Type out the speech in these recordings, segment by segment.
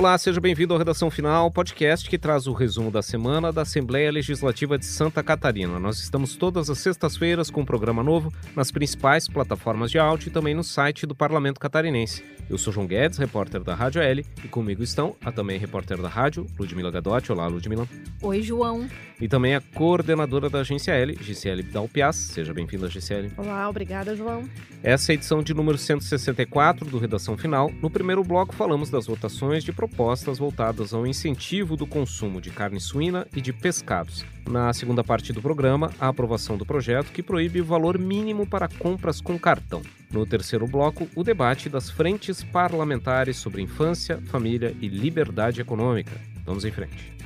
Olá, seja bem-vindo ao Redação Final, podcast que traz o resumo da semana da Assembleia Legislativa de Santa Catarina. Nós estamos todas as sextas-feiras com um programa novo nas principais plataformas de áudio e também no site do Parlamento Catarinense. Eu sou João Guedes, repórter da Rádio L, e comigo estão a também repórter da rádio, Ludmila Gadotti. Olá, Ludmila. Oi, João. E também a coordenadora da Agência L, Gisele Dalpiaz. Seja bem-vinda, Gisele. Olá, obrigada, João. Essa é a edição de número 164 do Redação Final. No primeiro bloco, falamos das votações de propostas voltadas ao incentivo do consumo de carne suína e de pescados. Na segunda parte do programa, a aprovação do projeto que proíbe o valor mínimo para compras com cartão. No terceiro bloco, o debate das frentes parlamentares sobre infância, família e liberdade econômica. Vamos em frente.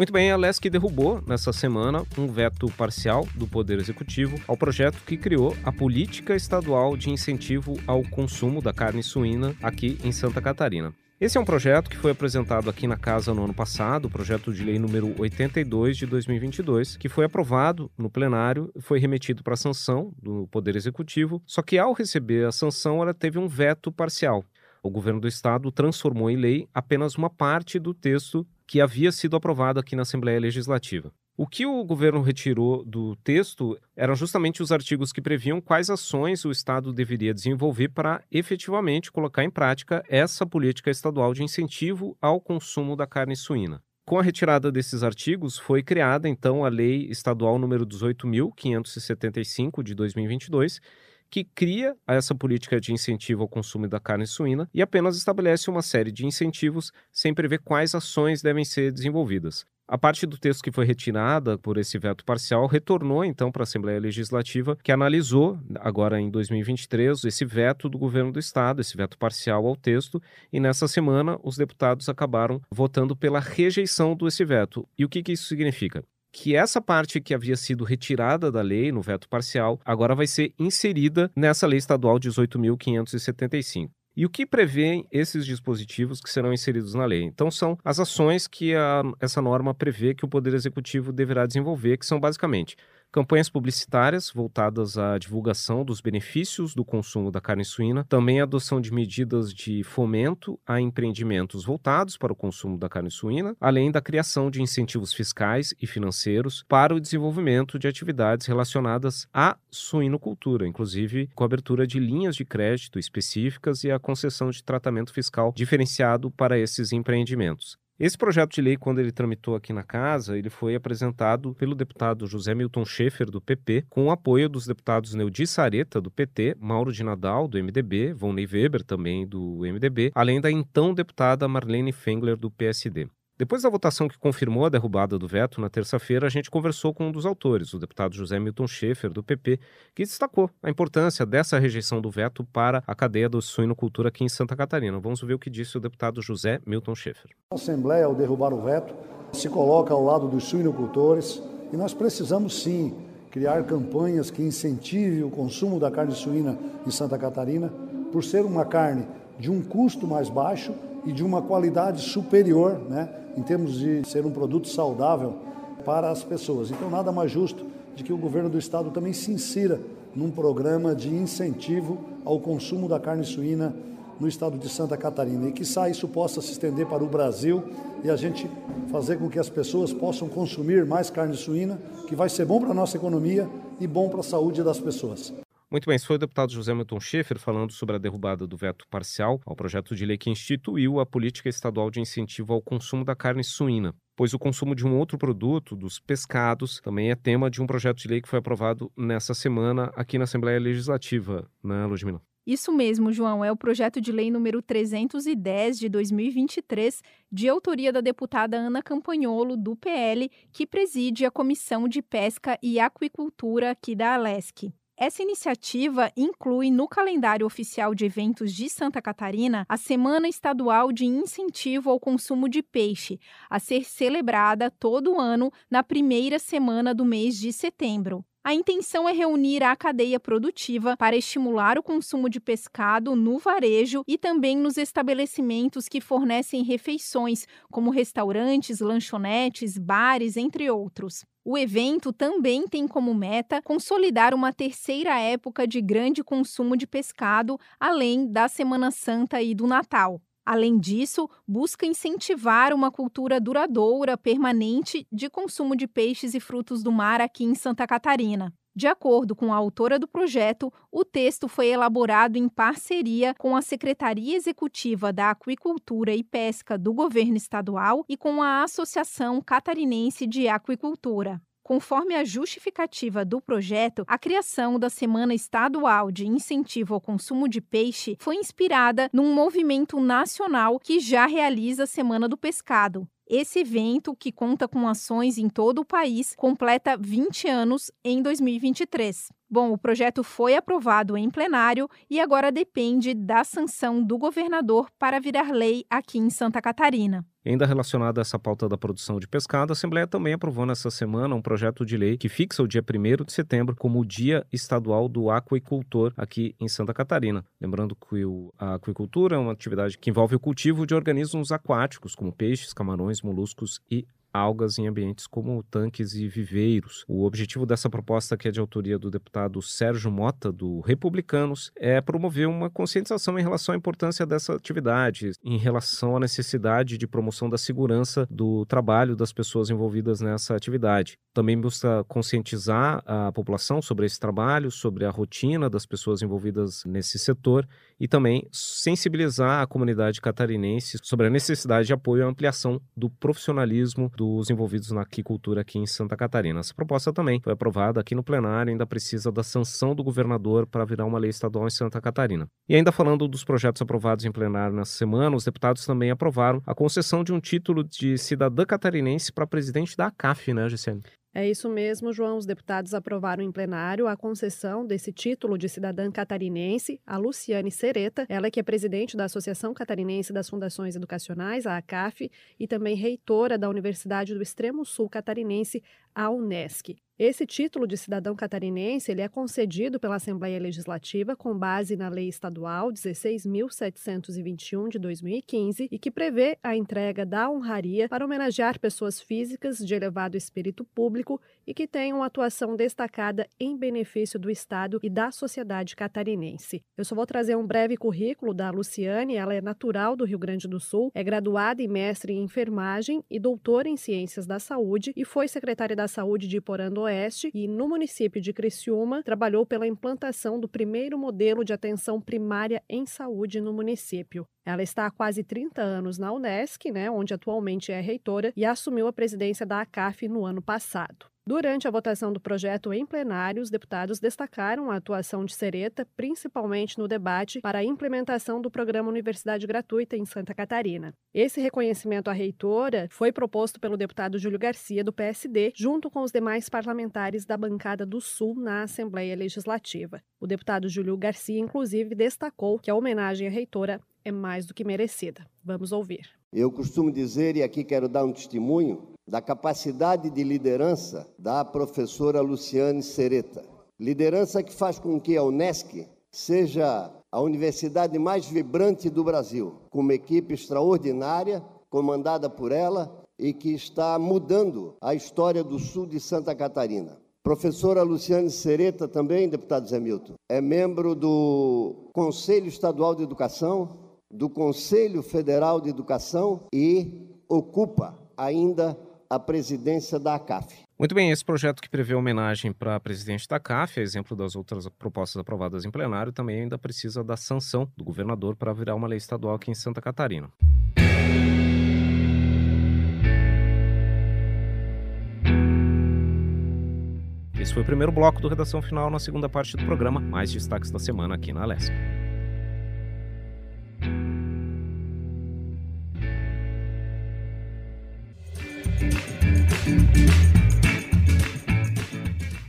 Muito bem, a LESC derrubou nessa semana um veto parcial do Poder Executivo ao projeto que criou a Política Estadual de Incentivo ao Consumo da Carne Suína aqui em Santa Catarina. Esse é um projeto que foi apresentado aqui na Casa no ano passado, o projeto de lei número 82 de 2022, que foi aprovado no plenário e foi remetido para a sanção do Poder Executivo, só que ao receber a sanção ela teve um veto parcial. O governo do estado transformou em lei apenas uma parte do texto que havia sido aprovado aqui na Assembleia Legislativa. O que o governo retirou do texto eram justamente os artigos que previam quais ações o Estado deveria desenvolver para efetivamente colocar em prática essa política estadual de incentivo ao consumo da carne suína. Com a retirada desses artigos, foi criada então a Lei Estadual número 18.575 de 2022, que cria essa política de incentivo ao consumo da carne suína e apenas estabelece uma série de incentivos sem prever quais ações devem ser desenvolvidas. A parte do texto que foi retirada por esse veto parcial retornou então para a Assembleia Legislativa, que analisou, agora em 2023, esse veto do governo do Estado, esse veto parcial ao texto, e nessa semana os deputados acabaram votando pela rejeição desse veto. E o que, que isso significa? Que essa parte que havia sido retirada da lei no veto parcial agora vai ser inserida nessa lei estadual 18.575. E o que prevê esses dispositivos que serão inseridos na lei? Então, são as ações que a, essa norma prevê que o Poder Executivo deverá desenvolver, que são basicamente campanhas publicitárias voltadas à divulgação dos benefícios do consumo da carne suína, também a adoção de medidas de fomento a empreendimentos voltados para o consumo da carne suína, além da criação de incentivos fiscais e financeiros para o desenvolvimento de atividades relacionadas à suinocultura, inclusive com a abertura de linhas de crédito específicas e a concessão de tratamento fiscal diferenciado para esses empreendimentos. Esse projeto de lei, quando ele tramitou aqui na casa, ele foi apresentado pelo deputado José Milton Schaefer, do PP, com o apoio dos deputados Neudi Sareta, do PT, Mauro de Nadal, do MDB, Vonley Weber, também do MDB, além da então deputada Marlene Fengler, do PSD. Depois da votação que confirmou a derrubada do veto na terça-feira, a gente conversou com um dos autores, o deputado José Milton Schaefer, do PP, que destacou a importância dessa rejeição do veto para a cadeia do suinocultura aqui em Santa Catarina. Vamos ver o que disse o deputado José Milton Schaefer. A Assembleia, ao derrubar o veto, se coloca ao lado dos suinocultores e nós precisamos sim criar campanhas que incentivem o consumo da carne suína em Santa Catarina, por ser uma carne de um custo mais baixo e de uma qualidade superior, né, em termos de ser um produto saudável para as pessoas. Então, nada mais justo de que o governo do estado também se insira num programa de incentivo ao consumo da carne suína no estado de Santa Catarina e que isso possa se estender para o Brasil e a gente fazer com que as pessoas possam consumir mais carne suína, que vai ser bom para a nossa economia e bom para a saúde das pessoas. Muito bem, esse foi o deputado José Milton Schaefer falando sobre a derrubada do veto parcial ao projeto de lei que instituiu a política estadual de incentivo ao consumo da carne suína pois o consumo de um outro produto, dos pescados, também é tema de um projeto de lei que foi aprovado nessa semana aqui na Assembleia Legislativa, né, Ludmila? Isso mesmo, João, é o projeto de lei número 310 de 2023, de autoria da deputada Ana Campanholo, do PL, que preside a Comissão de Pesca e Aquicultura aqui da Alesc. Essa iniciativa inclui no calendário oficial de eventos de Santa Catarina a Semana Estadual de Incentivo ao Consumo de Peixe, a ser celebrada todo ano na primeira semana do mês de setembro. A intenção é reunir a cadeia produtiva para estimular o consumo de pescado no varejo e também nos estabelecimentos que fornecem refeições, como restaurantes, lanchonetes, bares, entre outros. O evento também tem como meta consolidar uma terceira época de grande consumo de pescado, além da Semana Santa e do Natal. Além disso, busca incentivar uma cultura duradoura, permanente, de consumo de peixes e frutos do mar aqui em Santa Catarina. De acordo com a autora do projeto, o texto foi elaborado em parceria com a Secretaria Executiva da Aquicultura e Pesca do Governo Estadual e com a Associação Catarinense de Aquicultura. Conforme a justificativa do projeto, a criação da Semana Estadual de Incentivo ao Consumo de Peixe foi inspirada num movimento nacional que já realiza a Semana do Pescado. Esse evento, que conta com ações em todo o país, completa 20 anos em 2023. Bom, o projeto foi aprovado em plenário e agora depende da sanção do governador para virar lei aqui em Santa Catarina. Ainda relacionado a essa pauta da produção de pescado, a Assembleia também aprovou nessa semana um projeto de lei que fixa o dia 1 de setembro como o Dia Estadual do Aquicultor aqui em Santa Catarina. Lembrando que a aquicultura é uma atividade que envolve o cultivo de organismos aquáticos, como peixes, camarões, moluscos e algas em ambientes como tanques e viveiros. O objetivo dessa proposta, que é de autoria do deputado Sérgio Mota, do Republicanos, é promover uma conscientização em relação à importância dessa atividade, em relação à necessidade de promoção da segurança do trabalho das pessoas envolvidas nessa atividade. Também busca conscientizar a população sobre esse trabalho, sobre a rotina das pessoas envolvidas nesse setor e também sensibilizar a comunidade catarinense sobre a necessidade de apoio à ampliação do profissionalismo dos envolvidos na aquicultura aqui em Santa Catarina. Essa proposta também foi aprovada aqui no plenário, ainda precisa da sanção do governador para virar uma lei estadual em Santa Catarina. E ainda falando dos projetos aprovados em plenário nessa semana, os deputados também aprovaram a concessão de um título de cidadã catarinense para presidente da ACAF, né, Gisele? É isso mesmo, João. Os deputados aprovaram em plenário a concessão desse título de cidadã catarinense a Luciane Sereta, ela que é presidente da Associação Catarinense das Fundações Educacionais, a ACAF, e também reitora da Universidade do Extremo Sul Catarinense, a UNESCO. Esse título de cidadão catarinense ele é concedido pela Assembleia Legislativa com base na Lei Estadual 16.721 de 2015 e que prevê a entrega da honraria para homenagear pessoas físicas de elevado espírito público e que tenham atuação destacada em benefício do Estado e da sociedade catarinense. Eu só vou trazer um breve currículo da Luciane, ela é natural do Rio Grande do Sul, é graduada e mestre em enfermagem e doutora em ciências da saúde e foi secretária da Saúde de Porã do Oeste e, no município de Criciúma, trabalhou pela implantação do primeiro modelo de atenção primária em saúde no município. Ela está há quase 30 anos na Unesc, né, onde atualmente é reitora, e assumiu a presidência da ACAF no ano passado. Durante a votação do projeto em plenário, os deputados destacaram a atuação de Sereta, principalmente no debate para a implementação do programa Universidade Gratuita em Santa Catarina. Esse reconhecimento à reitora foi proposto pelo deputado Júlio Garcia, do PSD, junto com os demais parlamentares da bancada do Sul na Assembleia Legislativa. O deputado Júlio Garcia, inclusive, destacou que a homenagem à reitora é mais do que merecida. Vamos ouvir. Eu costumo dizer, e aqui quero dar um testemunho, da capacidade de liderança da professora Luciane Sereta. Liderança que faz com que a Unesc seja a universidade mais vibrante do Brasil, com uma equipe extraordinária, comandada por ela e que está mudando a história do sul de Santa Catarina. Professora Luciane Sereta, também, deputado Zé Milton, é membro do Conselho Estadual de Educação, do Conselho Federal de Educação e ocupa ainda a presidência da ACAF. Muito bem, esse projeto que prevê homenagem para a presidente da CAF, a exemplo das outras propostas aprovadas em plenário, também ainda precisa da sanção do governador para virar uma lei estadual aqui em Santa Catarina. Esse foi o primeiro bloco do Redação Final. Na segunda parte do programa, mais destaques da semana aqui na Alesca.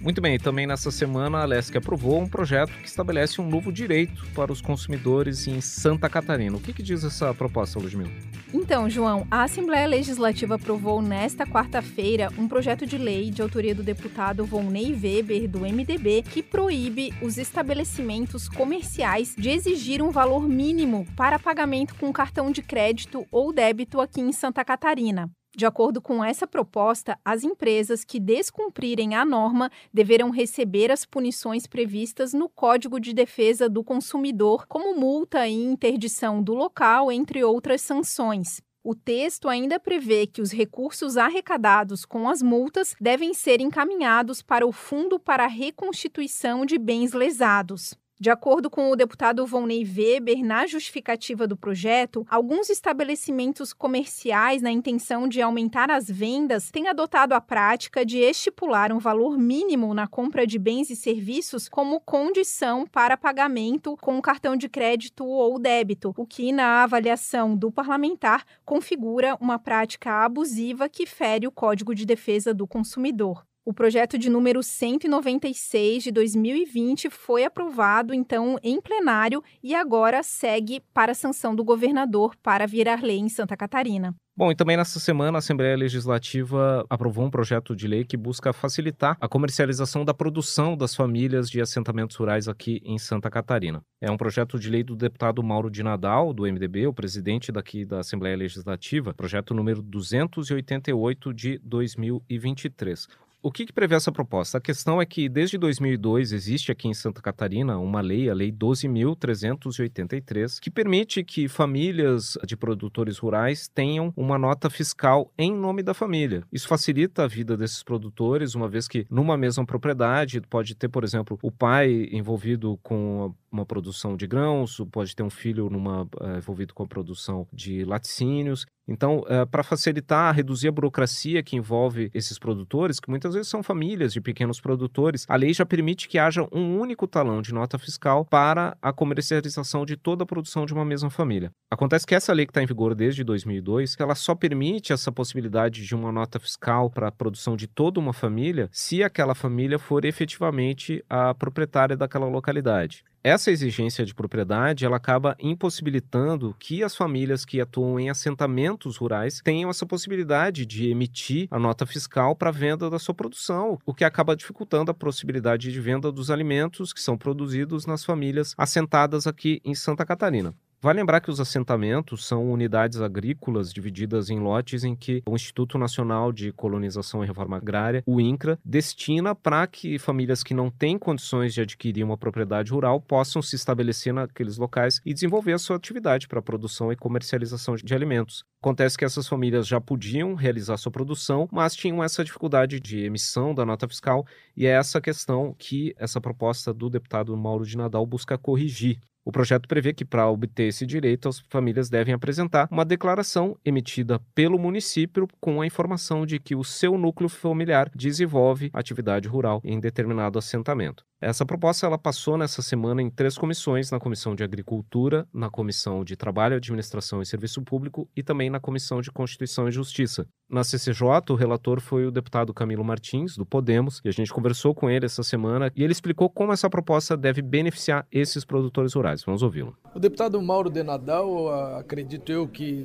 Muito bem, também nessa semana a Alesc aprovou um projeto que estabelece um novo direito para os consumidores em Santa Catarina. O que, que diz essa proposta, Ludmila? Então, João, a Assembleia Legislativa aprovou nesta quarta-feira um projeto de lei de autoria do deputado Volney Weber, do MDB, que proíbe os estabelecimentos comerciais de exigir um valor mínimo para pagamento com cartão de crédito ou débito aqui em Santa Catarina. De acordo com essa proposta, as empresas que descumprirem a norma deverão receber as punições previstas no Código de Defesa do Consumidor, como multa e interdição do local, entre outras sanções. O texto ainda prevê que os recursos arrecadados com as multas devem ser encaminhados para o Fundo para a Reconstituição de Bens Lesados. De acordo com o deputado Volney Weber, na justificativa do projeto, alguns estabelecimentos comerciais, na intenção de aumentar as vendas, têm adotado a prática de estipular um valor mínimo na compra de bens e serviços como condição para pagamento com cartão de crédito ou débito, o que, na avaliação do parlamentar, configura uma prática abusiva que fere o Código de Defesa do Consumidor. O projeto de número 196 de 2020 foi aprovado, então, em plenário e agora segue para a sanção do governador para virar lei em Santa Catarina. Bom, e também nessa semana a Assembleia Legislativa aprovou um projeto de lei que busca facilitar a comercialização da produção das famílias de assentamentos rurais aqui em Santa Catarina. É um projeto de lei do deputado Mauro de Nadal, do MDB, o presidente daqui da Assembleia Legislativa, projeto número 288 de 2023. O que, que, prevê essa proposta? A questão é que desde 2002 existe aqui em Santa Catarina uma lei, a Lei 12.383, que permite que famílias de produtores rurais tenham uma nota fiscal em nome da família. Isso facilita a vida desses produtores, uma vez que numa mesma propriedade pode ter, por exemplo, o pai envolvido com uma produção de grãos, pode ter um filho numa, uh, envolvido com a produção de laticínios. Então, uh, para facilitar, reduzir a burocracia que envolve esses produtores, que muitas vezes são famílias de pequenos produtores, a lei já permite que haja um único talão de nota fiscal para a comercialização de toda a produção de uma mesma família. Acontece que essa lei que está em vigor desde 2002, ela só permite essa possibilidade de uma nota fiscal para a produção de toda uma família se aquela família for efetivamente a proprietária daquela localidade. Essa exigência de propriedade ela acaba impossibilitando que as famílias que atuam em assentamentos rurais tenham essa possibilidade de emitir a nota fiscal para venda da sua produção, o que acaba dificultando a possibilidade de venda dos alimentos que são produzidos nas famílias assentadas aqui em Santa Catarina. Vale lembrar que os assentamentos são unidades agrícolas divididas em lotes em que o Instituto Nacional de Colonização e Reforma Agrária, o INCRA, destina para que famílias que não têm condições de adquirir uma propriedade rural possam se estabelecer naqueles locais e desenvolver a sua atividade para a produção e comercialização de alimentos. Acontece que essas famílias já podiam realizar sua produção, mas tinham essa dificuldade de emissão da nota fiscal, e é essa questão que essa proposta do deputado Mauro de Nadal busca corrigir. O projeto prevê que, para obter esse direito, as famílias devem apresentar uma declaração emitida pelo município com a informação de que o seu núcleo familiar desenvolve atividade rural em determinado assentamento. Essa proposta ela passou nessa semana em três comissões: na Comissão de Agricultura, na Comissão de Trabalho, Administração e Serviço Público e também na Comissão de Constituição e Justiça. Na CCJ, o relator foi o deputado Camilo Martins, do Podemos, e a gente conversou com ele essa semana e ele explicou como essa proposta deve beneficiar esses produtores rurais. Vamos ouvi-lo. O deputado Mauro de Nadal, acredito eu que,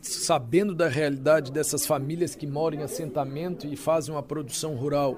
sabendo da realidade dessas famílias que moram em assentamento e fazem uma produção rural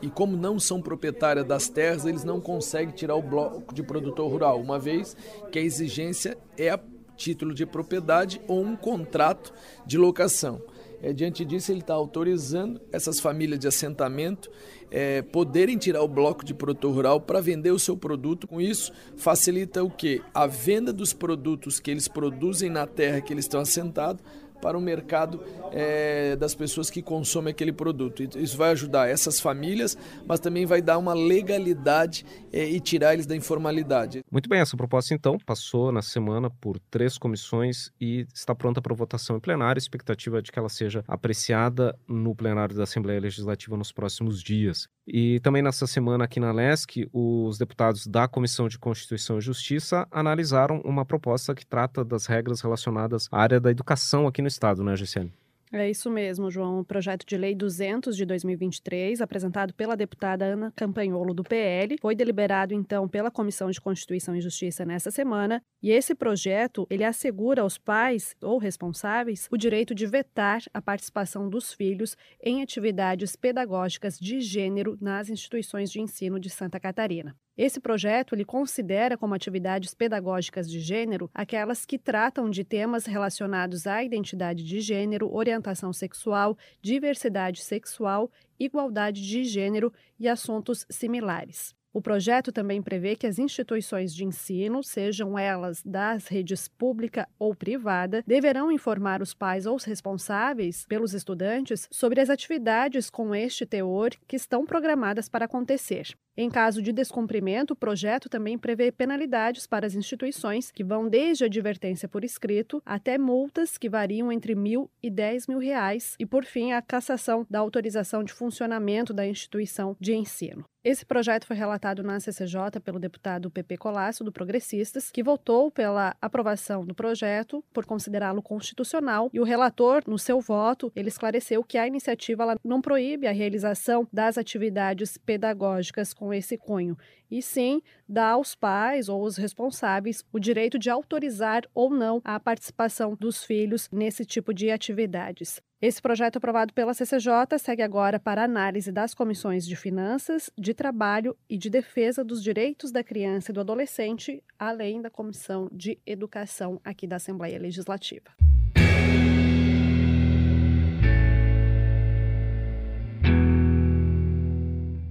e como não são proprietárias das terras, eles não conseguem tirar o bloco de produtor rural, uma vez que a exigência é a título de propriedade ou um contrato de locação. É, diante disso, ele está autorizando essas famílias de assentamento é, poderem tirar o bloco de produtor rural para vender o seu produto. Com isso, facilita o que? A venda dos produtos que eles produzem na terra que eles estão assentados para o mercado é, das pessoas que consomem aquele produto. Isso vai ajudar essas famílias, mas também vai dar uma legalidade é, e tirar eles da informalidade. Muito bem, essa proposta então passou na semana por três comissões e está pronta para votação em plenário. A expectativa é de que ela seja apreciada no plenário da Assembleia Legislativa nos próximos dias. E também nessa semana aqui na LESC, os deputados da Comissão de Constituição e Justiça analisaram uma proposta que trata das regras relacionadas à área da educação aqui no estado, né, Gisele? É isso mesmo, João. O projeto de lei 200 de 2023, apresentado pela deputada Ana Campanholo do PL, foi deliberado então pela Comissão de Constituição e Justiça nessa semana, e esse projeto, ele assegura aos pais ou responsáveis o direito de vetar a participação dos filhos em atividades pedagógicas de gênero nas instituições de ensino de Santa Catarina. Esse projeto ele considera como atividades pedagógicas de gênero aquelas que tratam de temas relacionados à identidade de gênero, orientação sexual, diversidade sexual, igualdade de gênero e assuntos similares. O projeto também prevê que as instituições de ensino, sejam elas das redes pública ou privada, deverão informar os pais ou os responsáveis pelos estudantes sobre as atividades com este teor que estão programadas para acontecer. Em caso de descumprimento, o projeto também prevê penalidades para as instituições, que vão desde advertência por escrito até multas que variam entre mil e dez mil reais, e por fim a cassação da autorização de funcionamento da instituição de ensino. Esse projeto foi relatado na CCJ pelo deputado PP Colasso, do Progressistas, que votou pela aprovação do projeto por considerá-lo constitucional, e o relator, no seu voto, ele esclareceu que a iniciativa não proíbe a realização das atividades pedagógicas com com esse cunho, e sim dá aos pais ou aos responsáveis o direito de autorizar ou não a participação dos filhos nesse tipo de atividades. Esse projeto aprovado pela CCJ segue agora para análise das comissões de Finanças, de Trabalho e de Defesa dos Direitos da Criança e do Adolescente, além da Comissão de Educação aqui da Assembleia Legislativa.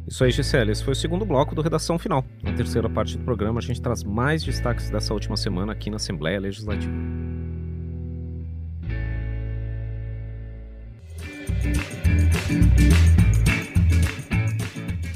Isso aí, Gisele. Esse foi o segundo bloco do Redação Final. Na terceira parte do programa, a gente traz mais destaques dessa última semana aqui na Assembleia Legislativa.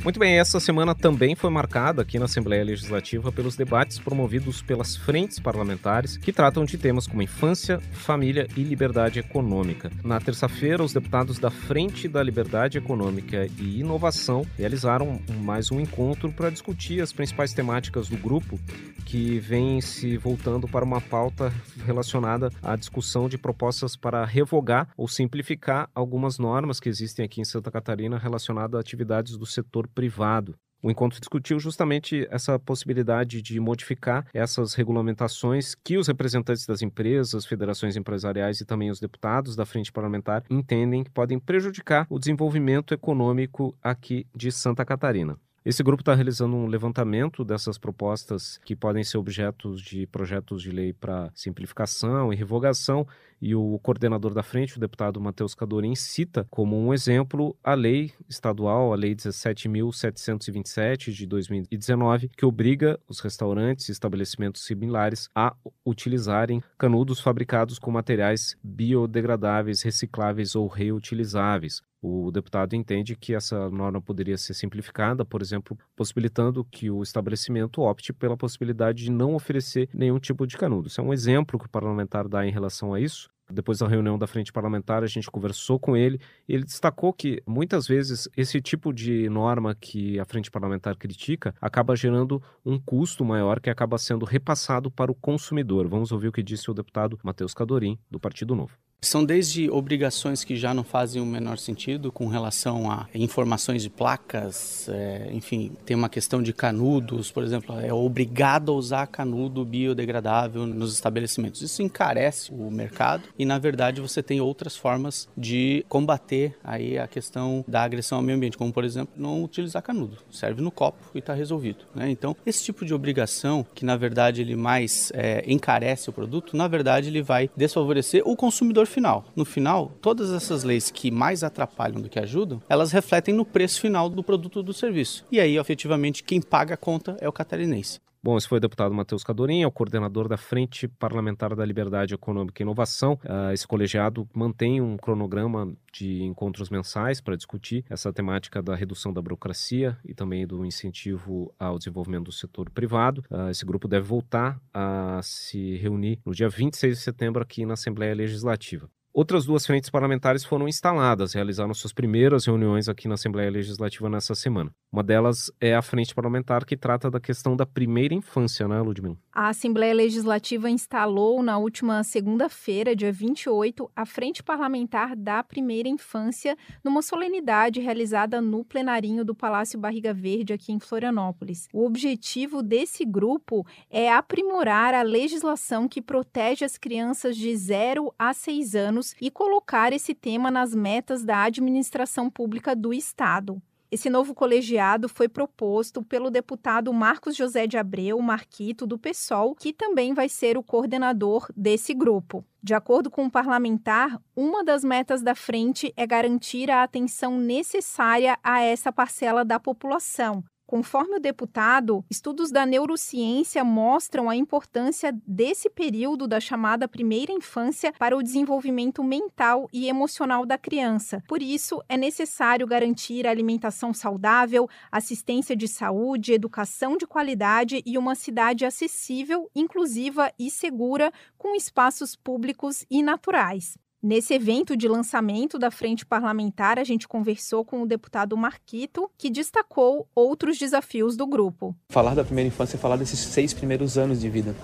Muito bem, essa semana também foi marcada aqui na Assembleia Legislativa pelos debates promovidos pelas frentes parlamentares que tratam de temas como infância, família e liberdade econômica. Na terça-feira, os deputados da Frente da Liberdade Econômica e Inovação realizaram mais um encontro para discutir as principais temáticas do grupo que vem se voltando para uma pauta relacionada à discussão de propostas para revogar ou simplificar algumas normas que existem aqui em Santa Catarina relacionadas a atividades do setor privado. O encontro discutiu justamente essa possibilidade de modificar essas regulamentações que os representantes das empresas, federações empresariais e também os deputados da frente parlamentar entendem que podem prejudicar o desenvolvimento econômico aqui de Santa Catarina. Esse grupo está realizando um levantamento dessas propostas que podem ser objetos de projetos de lei para simplificação e revogação, e o coordenador da frente, o deputado Matheus Cadorim, cita como um exemplo a lei estadual, a lei 17.727 de 2019, que obriga os restaurantes e estabelecimentos similares a utilizarem canudos fabricados com materiais biodegradáveis, recicláveis ou reutilizáveis. O deputado entende que essa norma poderia ser simplificada, por exemplo, possibilitando que o estabelecimento opte pela possibilidade de não oferecer nenhum tipo de canudo. Isso é um exemplo que o parlamentar dá em relação a isso. Depois da reunião da frente parlamentar, a gente conversou com ele ele destacou que muitas vezes esse tipo de norma que a frente parlamentar critica acaba gerando um custo maior que acaba sendo repassado para o consumidor. Vamos ouvir o que disse o deputado Matheus Cadorim, do Partido Novo. São desde obrigações que já não fazem o menor sentido com relação a informações de placas, é, enfim, tem uma questão de canudos, por exemplo, é obrigado a usar canudo biodegradável nos estabelecimentos. Isso encarece o mercado e, na verdade, você tem outras formas de combater aí a questão da agressão ao meio ambiente, como, por exemplo, não utilizar canudo. Serve no copo e está resolvido. Né? Então, esse tipo de obrigação, que na verdade ele mais é, encarece o produto, na verdade ele vai desfavorecer o consumidor final. No final, todas essas leis que mais atrapalham do que ajudam, elas refletem no preço final do produto ou do serviço. E aí, efetivamente, quem paga a conta é o catarinense. Bom, esse foi o deputado Matheus Cadorim, é o coordenador da Frente Parlamentar da Liberdade Econômica e Inovação. Uh, esse colegiado mantém um cronograma de encontros mensais para discutir essa temática da redução da burocracia e também do incentivo ao desenvolvimento do setor privado. Uh, esse grupo deve voltar a se reunir no dia 26 de setembro aqui na Assembleia Legislativa. Outras duas frentes parlamentares foram instaladas, realizaram suas primeiras reuniões aqui na Assembleia Legislativa nessa semana. Uma delas é a frente parlamentar que trata da questão da primeira infância, né, Ludmila? A Assembleia Legislativa instalou na última segunda-feira, dia 28, a frente parlamentar da primeira infância numa solenidade realizada no plenarinho do Palácio Barriga Verde aqui em Florianópolis. O objetivo desse grupo é aprimorar a legislação que protege as crianças de 0 a 6 anos anos e colocar esse tema nas metas da administração pública do Estado. Esse novo colegiado foi proposto pelo deputado Marcos José de Abreu Marquito, do PSOL, que também vai ser o coordenador desse grupo. De acordo com o parlamentar, uma das metas da frente é garantir a atenção necessária a essa parcela da população, Conforme o deputado, estudos da neurociência mostram a importância desse período da chamada primeira infância para o desenvolvimento mental e emocional da criança. Por isso, é necessário garantir alimentação saudável, assistência de saúde, educação de qualidade e uma cidade acessível, inclusiva e segura, com espaços públicos e naturais. Nesse evento de lançamento da Frente Parlamentar, a gente conversou com o deputado Marquito, que destacou outros desafios do grupo. Falar da primeira infância é falar desses seis primeiros anos de vida,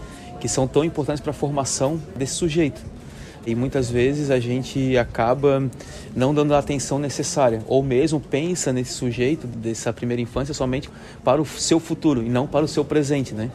que são tão importantes para a formação desse sujeito. E muitas vezes a gente acaba não dando a atenção necessária, ou mesmo pensa nesse sujeito dessa primeira infância somente para o seu futuro e não para o seu presente, né?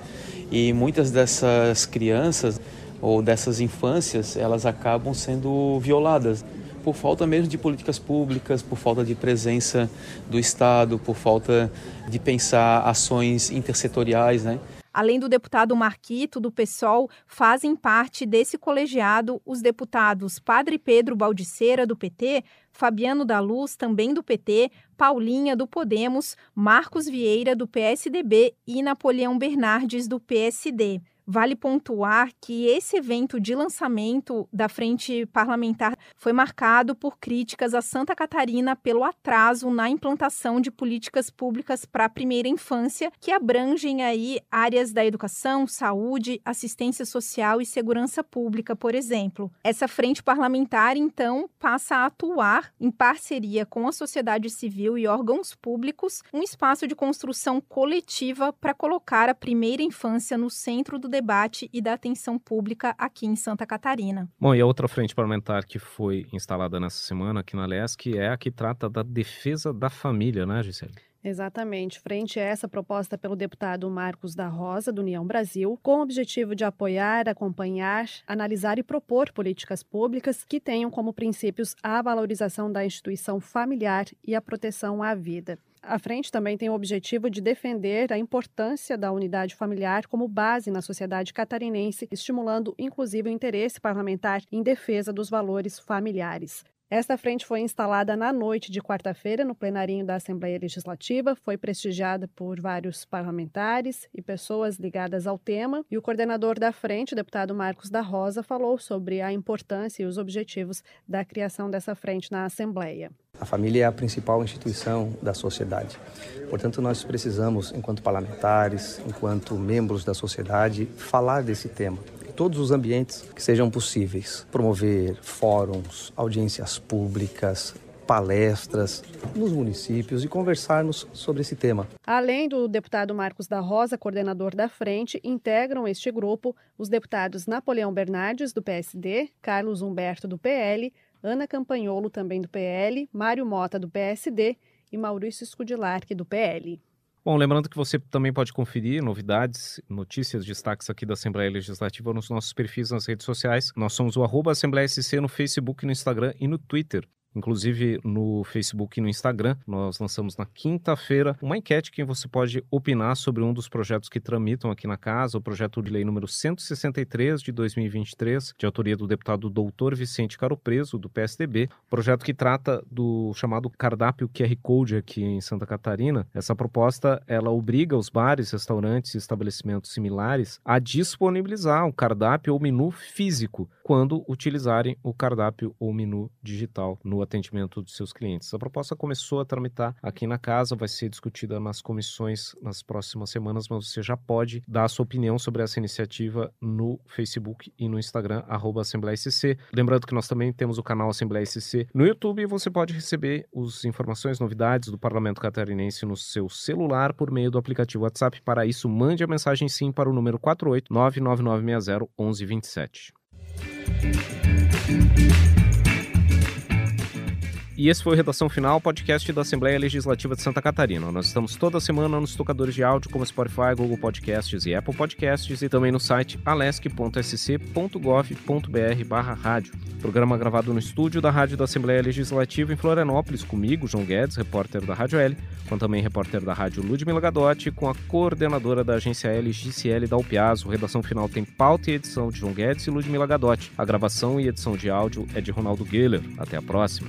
E muitas dessas crianças ou dessas infâncias, elas acabam sendo violadas por falta mesmo de políticas públicas, por falta de presença do Estado, por falta de pensar ações intersetoriais, né? Além do deputado Marquito, do PSOL, fazem parte desse colegiado os deputados Padre Pedro Baldiceira, do PT, Fabiano da Luz, também do PT, Paulinha, do Podemos, Marcos Vieira, do PSDB e Napoleão Bernardes, do PSD. Vale pontuar que esse evento de lançamento da frente parlamentar foi marcado por críticas a Santa Catarina pelo atraso na implantação de políticas públicas para a primeira infância, que abrangem aí áreas da educação, saúde, assistência social e segurança pública, por exemplo. Essa frente parlamentar, então, passa a atuar em parceria com a sociedade civil e órgãos públicos, um espaço de construção coletiva para colocar a primeira infância no centro do debate e da atenção pública aqui em Santa Catarina. Bom, e a outra frente parlamentar que foi instalada nessa semana aqui na LESC é a que trata da defesa da família, né, Gisele? Exatamente. Frente a essa proposta pelo deputado Marcos da Rosa, do União Brasil, com o objetivo de apoiar, acompanhar, analisar e propor políticas públicas que tenham como princípios a valorização da instituição familiar e a proteção à vida. A frente também tem o objetivo de defender a importância da unidade familiar como base na sociedade catarinense, estimulando inclusive o interesse parlamentar em defesa dos valores familiares. Esta frente foi instalada na noite de quarta-feira no plenarinho da Assembleia Legislativa, foi prestigiada por vários parlamentares e pessoas ligadas ao tema, e o coordenador da frente, o deputado Marcos da Rosa, falou sobre a importância e os objetivos da criação dessa frente na Assembleia. A família é a principal instituição da sociedade. Portanto, nós precisamos, enquanto parlamentares, enquanto membros da sociedade, falar desse tema todos os ambientes que sejam possíveis. Promover fóruns, audiências públicas, palestras nos municípios e conversarmos sobre esse tema. Além do deputado Marcos da Rosa, coordenador da frente, integram este grupo os deputados Napoleão Bernardes, do PSD, Carlos Humberto, do PL, Ana Campanholo, também do PL, Mário Mota, do PSD e Maurício Scudilarque, do PL. Bom, lembrando que você também pode conferir novidades, notícias, destaques aqui da Assembleia Legislativa nos nossos perfis nas redes sociais. Nós somos o arroba Assembleia SC no Facebook, no Instagram e no Twitter. Inclusive no Facebook e no Instagram, nós lançamos na quinta-feira uma enquete que você pode opinar sobre um dos projetos que tramitam aqui na casa, o projeto de lei número 163 de 2023, de autoria do deputado doutor Vicente Caro Preso, do PSDB, projeto que trata do chamado cardápio QR Code aqui em Santa Catarina. Essa proposta, ela obriga os bares, restaurantes e estabelecimentos similares a disponibilizar um cardápio ou menu físico quando utilizarem o cardápio ou menu digital no atendimento dos seus clientes. A proposta começou a tramitar aqui na casa, vai ser discutida nas comissões nas próximas semanas, mas você já pode dar a sua opinião sobre essa iniciativa no Facebook e no Instagram, arroba Assembleia SC. Lembrando que nós também temos o canal Assembleia SC no YouTube e você pode receber as informações, novidades do Parlamento Catarinense no seu celular por meio do aplicativo WhatsApp. Para isso, mande a mensagem sim para o número 48 99960 1127. E esse foi o Redação Final, podcast da Assembleia Legislativa de Santa Catarina. Nós estamos toda semana nos tocadores de áudio como Spotify, Google Podcasts e Apple Podcasts e também no site alesc.sc.gov.br barra rádio. Programa gravado no estúdio da Rádio da Assembleia Legislativa em Florianópolis, comigo, João Guedes, repórter da Rádio L, com também repórter da Rádio Ludmila Gadotti, com a coordenadora da agência L, GCL da Alpiazo. Redação Final tem pauta e edição de João Guedes e Ludmila Gadotti. A gravação e edição de áudio é de Ronaldo Geller. Até a próxima.